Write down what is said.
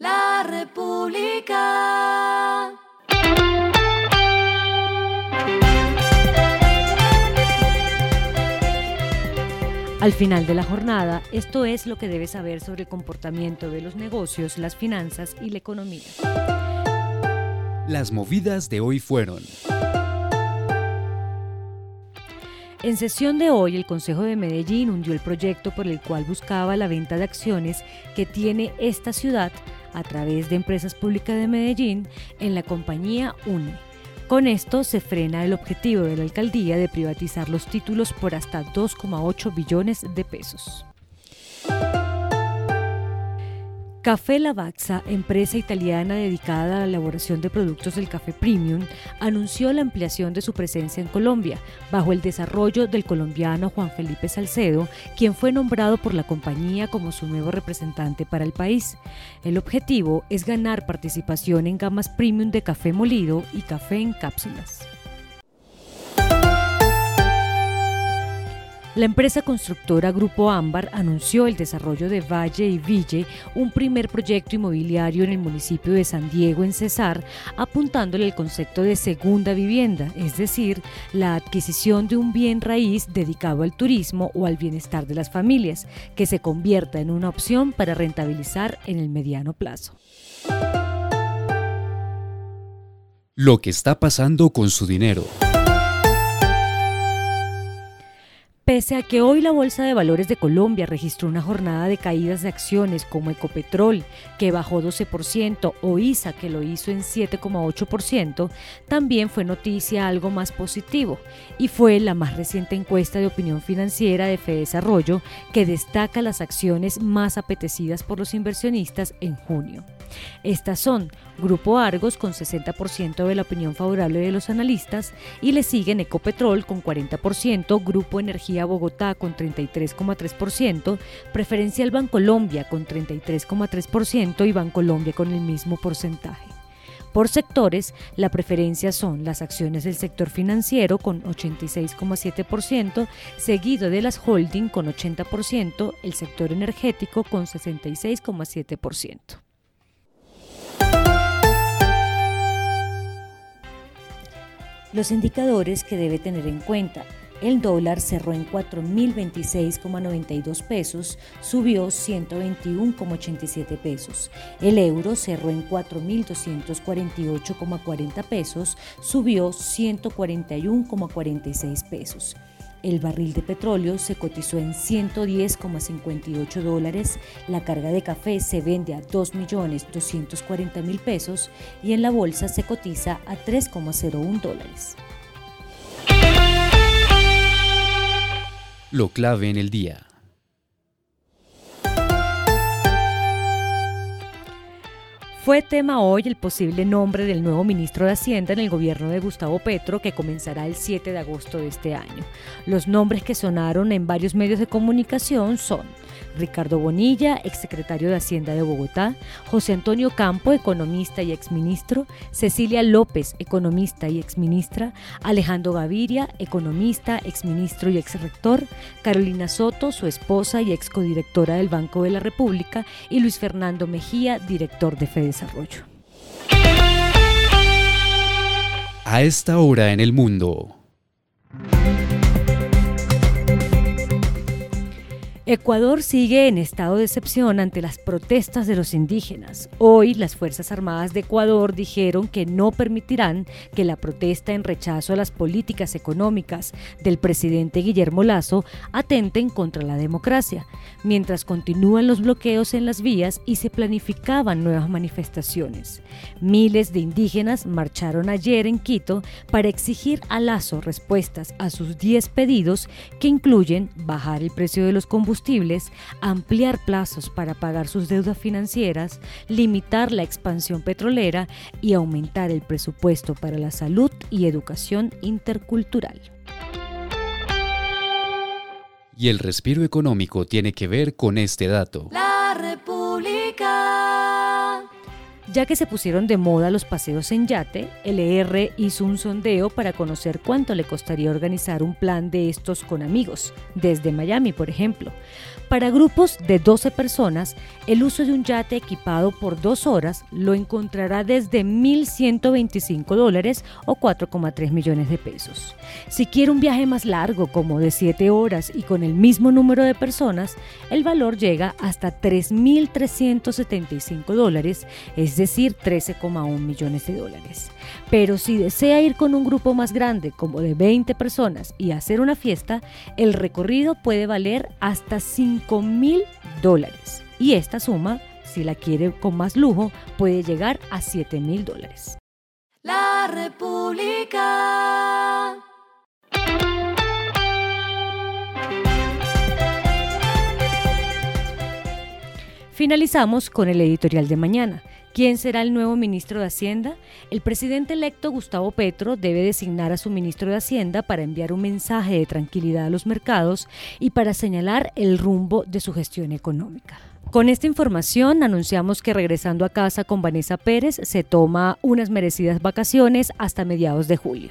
La República. Al final de la jornada, esto es lo que debes saber sobre el comportamiento de los negocios, las finanzas y la economía. Las movidas de hoy fueron. En sesión de hoy, el Consejo de Medellín hundió el proyecto por el cual buscaba la venta de acciones que tiene esta ciudad a través de Empresas Públicas de Medellín en la compañía UNE. Con esto se frena el objetivo de la alcaldía de privatizar los títulos por hasta 2,8 billones de pesos. Café Lavazza, empresa italiana dedicada a la elaboración de productos del café premium, anunció la ampliación de su presencia en Colombia, bajo el desarrollo del colombiano Juan Felipe Salcedo, quien fue nombrado por la compañía como su nuevo representante para el país. El objetivo es ganar participación en gamas premium de café molido y café en cápsulas. La empresa constructora Grupo Ámbar anunció el desarrollo de Valle y Ville, un primer proyecto inmobiliario en el municipio de San Diego, en Cesar, apuntándole el concepto de segunda vivienda, es decir, la adquisición de un bien raíz dedicado al turismo o al bienestar de las familias, que se convierta en una opción para rentabilizar en el mediano plazo. Lo que está pasando con su dinero. Pese a que hoy la Bolsa de Valores de Colombia registró una jornada de caídas de acciones como Ecopetrol, que bajó 12%, o ISA, que lo hizo en 7,8%, también fue noticia algo más positivo, y fue la más reciente encuesta de opinión financiera de Desarrollo que destaca las acciones más apetecidas por los inversionistas en junio. Estas son Grupo Argos con 60% de la opinión favorable de los analistas y le siguen Ecopetrol con 40%, Grupo Energía Bogotá con 33,3%, Preferencial Bancolombia con 33,3% y Bancolombia con el mismo porcentaje. Por sectores, la preferencia son las acciones del sector financiero con 86,7%, seguido de las holding con 80%, el sector energético con 66,7%. Los indicadores que debe tener en cuenta. El dólar cerró en 4.026,92 pesos, subió 121,87 pesos. El euro cerró en 4.248,40 pesos, subió 141,46 pesos. El barril de petróleo se cotizó en 110,58 dólares, la carga de café se vende a 2.240.000 pesos y en la bolsa se cotiza a 3,01 dólares. Lo clave en el día. Fue tema hoy el posible nombre del nuevo ministro de Hacienda en el gobierno de Gustavo Petro, que comenzará el 7 de agosto de este año. Los nombres que sonaron en varios medios de comunicación son Ricardo Bonilla, exsecretario de Hacienda de Bogotá, José Antonio Campo, economista y exministro, Cecilia López, economista y exministra, Alejandro Gaviria, economista, exministro y exrector, Carolina Soto, su esposa y excodirectora del Banco de la República, y Luis Fernando Mejía, director de Fedesarrollo. A esta hora en el mundo. Ecuador sigue en estado de excepción ante las protestas de los indígenas. Hoy las Fuerzas Armadas de Ecuador dijeron que no permitirán que la protesta en rechazo a las políticas económicas del presidente Guillermo Lazo atenten contra la democracia, mientras continúan los bloqueos en las vías y se planificaban nuevas manifestaciones. Miles de indígenas marcharon ayer en Quito para exigir a Lazo respuestas a sus 10 pedidos que incluyen bajar el precio de los combustibles, ampliar plazos para pagar sus deudas financieras, limitar la expansión petrolera y aumentar el presupuesto para la salud y educación intercultural. Y el respiro económico tiene que ver con este dato. La Ya que se pusieron de moda los paseos en yate, LR hizo un sondeo para conocer cuánto le costaría organizar un plan de estos con amigos, desde Miami, por ejemplo. Para grupos de 12 personas, el uso de un yate equipado por dos horas lo encontrará desde 1.125 dólares o 4,3 millones de pesos. Si quiere un viaje más largo, como de 7 horas y con el mismo número de personas, el valor llega hasta 3.375 dólares, es decir, 13,1 millones de dólares. Pero si desea ir con un grupo más grande, como de 20 personas, y hacer una fiesta, el recorrido puede valer hasta 5 mil dólares. Y esta suma, si la quiere con más lujo, puede llegar a 7 mil dólares. La República. Finalizamos con el editorial de mañana. ¿Quién será el nuevo ministro de Hacienda? El presidente electo Gustavo Petro debe designar a su ministro de Hacienda para enviar un mensaje de tranquilidad a los mercados y para señalar el rumbo de su gestión económica. Con esta información anunciamos que regresando a casa con Vanessa Pérez se toma unas merecidas vacaciones hasta mediados de julio.